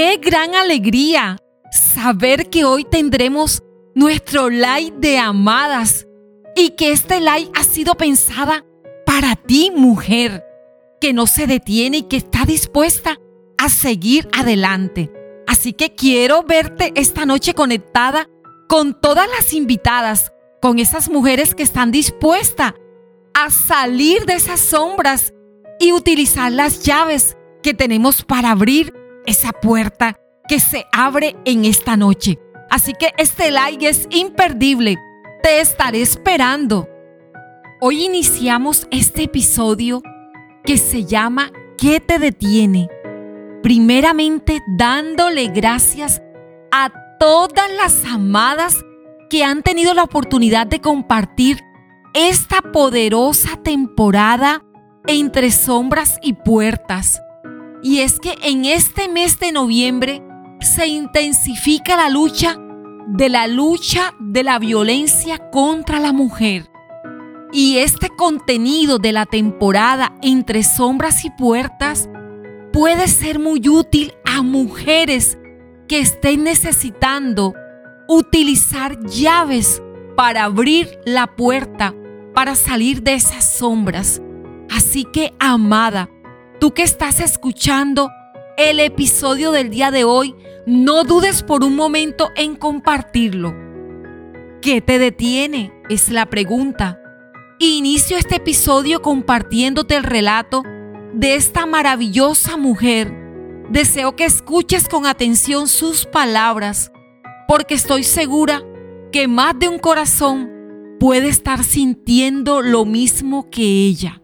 Qué gran alegría saber que hoy tendremos nuestro like de amadas y que este like ha sido pensada para ti, mujer, que no se detiene y que está dispuesta a seguir adelante. Así que quiero verte esta noche conectada con todas las invitadas, con esas mujeres que están dispuestas a salir de esas sombras y utilizar las llaves que tenemos para abrir esa puerta que se abre en esta noche. Así que este like es imperdible. Te estaré esperando. Hoy iniciamos este episodio que se llama ¿Qué te detiene? Primeramente dándole gracias a todas las amadas que han tenido la oportunidad de compartir esta poderosa temporada entre sombras y puertas. Y es que en este mes de noviembre se intensifica la lucha de la lucha de la violencia contra la mujer. Y este contenido de la temporada entre sombras y puertas puede ser muy útil a mujeres que estén necesitando utilizar llaves para abrir la puerta, para salir de esas sombras. Así que, amada, tú que estás escuchando el episodio del día de hoy, no dudes por un momento en compartirlo. ¿Qué te detiene? Es la pregunta. Inicio este episodio compartiéndote el relato de esta maravillosa mujer. Deseo que escuches con atención sus palabras, porque estoy segura que más de un corazón puede estar sintiendo lo mismo que ella.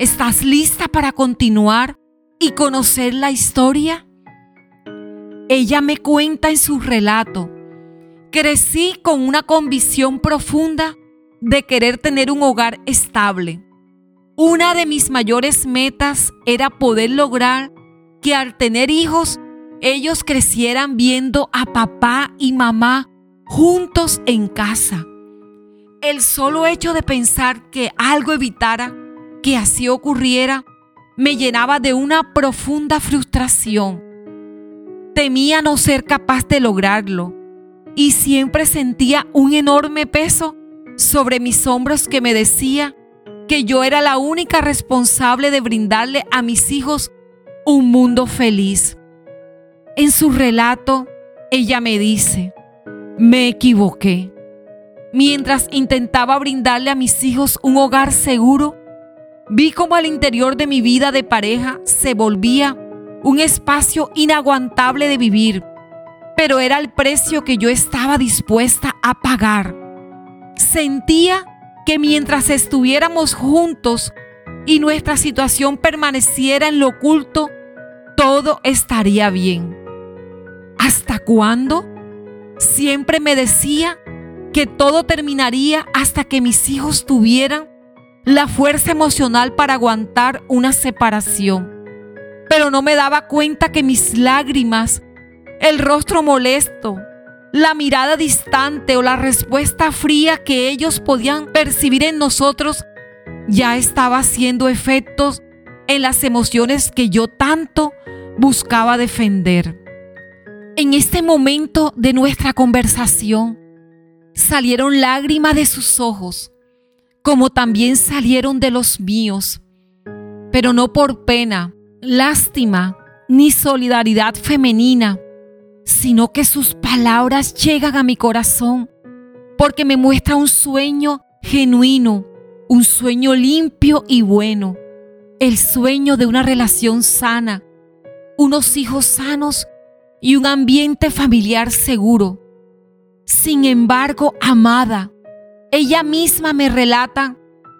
¿Estás lista para continuar y conocer la historia? Ella me cuenta en su relato, crecí con una convicción profunda de querer tener un hogar estable. Una de mis mayores metas era poder lograr que al tener hijos, ellos crecieran viendo a papá y mamá juntos en casa. El solo hecho de pensar que algo evitara que así ocurriera me llenaba de una profunda frustración. Temía no ser capaz de lograrlo y siempre sentía un enorme peso sobre mis hombros que me decía que yo era la única responsable de brindarle a mis hijos un mundo feliz. En su relato, ella me dice, me equivoqué. Mientras intentaba brindarle a mis hijos un hogar seguro, Vi cómo al interior de mi vida de pareja se volvía un espacio inaguantable de vivir, pero era el precio que yo estaba dispuesta a pagar. Sentía que mientras estuviéramos juntos y nuestra situación permaneciera en lo oculto, todo estaría bien. ¿Hasta cuándo? Siempre me decía que todo terminaría hasta que mis hijos tuvieran la fuerza emocional para aguantar una separación. Pero no me daba cuenta que mis lágrimas, el rostro molesto, la mirada distante o la respuesta fría que ellos podían percibir en nosotros ya estaba haciendo efectos en las emociones que yo tanto buscaba defender. En este momento de nuestra conversación salieron lágrimas de sus ojos como también salieron de los míos, pero no por pena, lástima ni solidaridad femenina, sino que sus palabras llegan a mi corazón porque me muestra un sueño genuino, un sueño limpio y bueno, el sueño de una relación sana, unos hijos sanos y un ambiente familiar seguro. Sin embargo, amada, ella misma me relata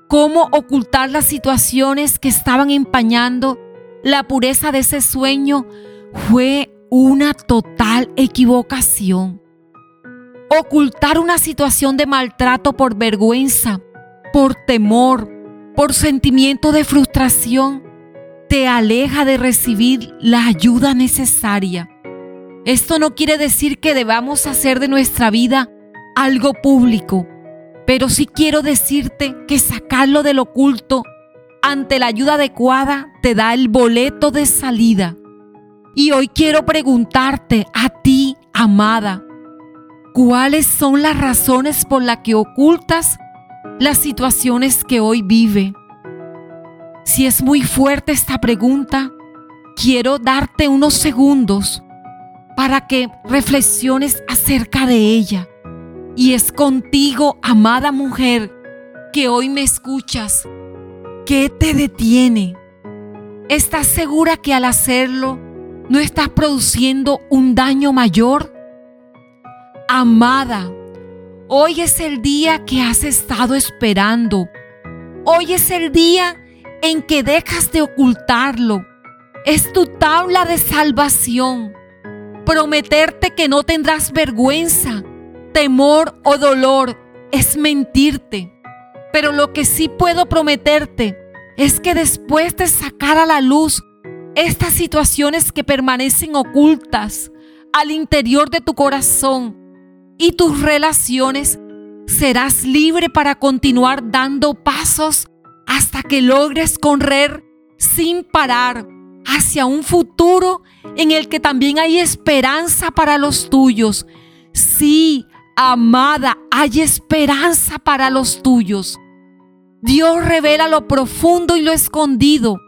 cómo ocultar las situaciones que estaban empañando la pureza de ese sueño fue una total equivocación. Ocultar una situación de maltrato por vergüenza, por temor, por sentimiento de frustración, te aleja de recibir la ayuda necesaria. Esto no quiere decir que debamos hacer de nuestra vida algo público, pero sí quiero decirte que sacarlo del oculto ante la ayuda adecuada te da el boleto de salida. Y hoy quiero preguntarte a ti, amada, ¿cuáles son las razones por las que ocultas las situaciones que hoy vive? Si es muy fuerte esta pregunta, quiero darte unos segundos para que reflexiones acerca de ella. Y es contigo, amada mujer, que hoy me escuchas. ¿Qué te detiene? ¿Estás segura que al hacerlo no estás produciendo un daño mayor? Amada, hoy es el día que has estado esperando. Hoy es el día en que dejas de ocultarlo. Es tu tabla de salvación. Prometerte que no tendrás vergüenza, temor o dolor es mentirte. Pero lo que sí puedo prometerte es que después de sacar a la luz estas situaciones que permanecen ocultas al interior de tu corazón y tus relaciones, serás libre para continuar dando pasos hasta que logres correr sin parar hacia un futuro en el que también hay esperanza para los tuyos. Sí, amada, hay esperanza para los tuyos. Dios revela lo profundo y lo escondido.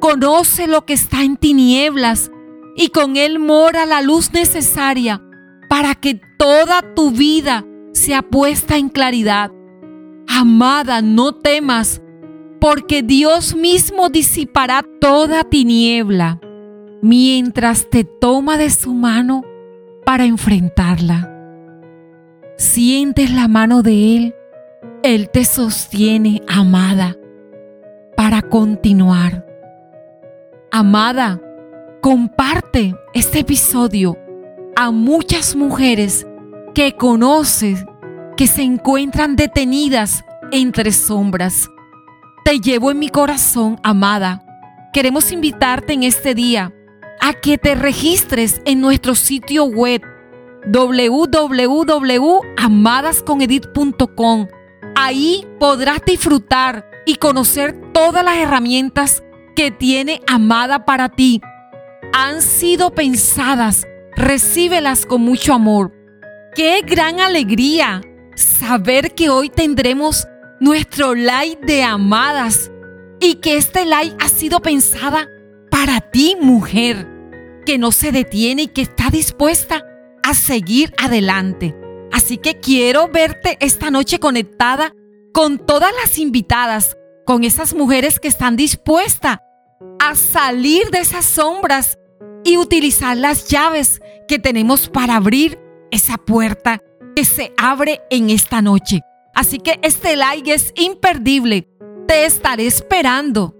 Conoce lo que está en tinieblas y con Él mora la luz necesaria para que toda tu vida sea puesta en claridad. Amada, no temas, porque Dios mismo disipará toda tiniebla mientras te toma de su mano para enfrentarla. Sientes la mano de Él, Él te sostiene, amada, para continuar. Amada, comparte este episodio a muchas mujeres que conoces que se encuentran detenidas entre sombras te llevo en mi corazón, amada. Queremos invitarte en este día a que te registres en nuestro sitio web www.amadasconedit.com. Ahí podrás disfrutar y conocer todas las herramientas que tiene Amada para ti. Han sido pensadas, recíbelas con mucho amor. Qué gran alegría saber que hoy tendremos nuestro like de amadas y que este like ha sido pensada para ti, mujer, que no se detiene y que está dispuesta a seguir adelante. Así que quiero verte esta noche conectada con todas las invitadas, con esas mujeres que están dispuestas a salir de esas sombras y utilizar las llaves que tenemos para abrir esa puerta que se abre en esta noche. Así que este like es imperdible. Te estaré esperando.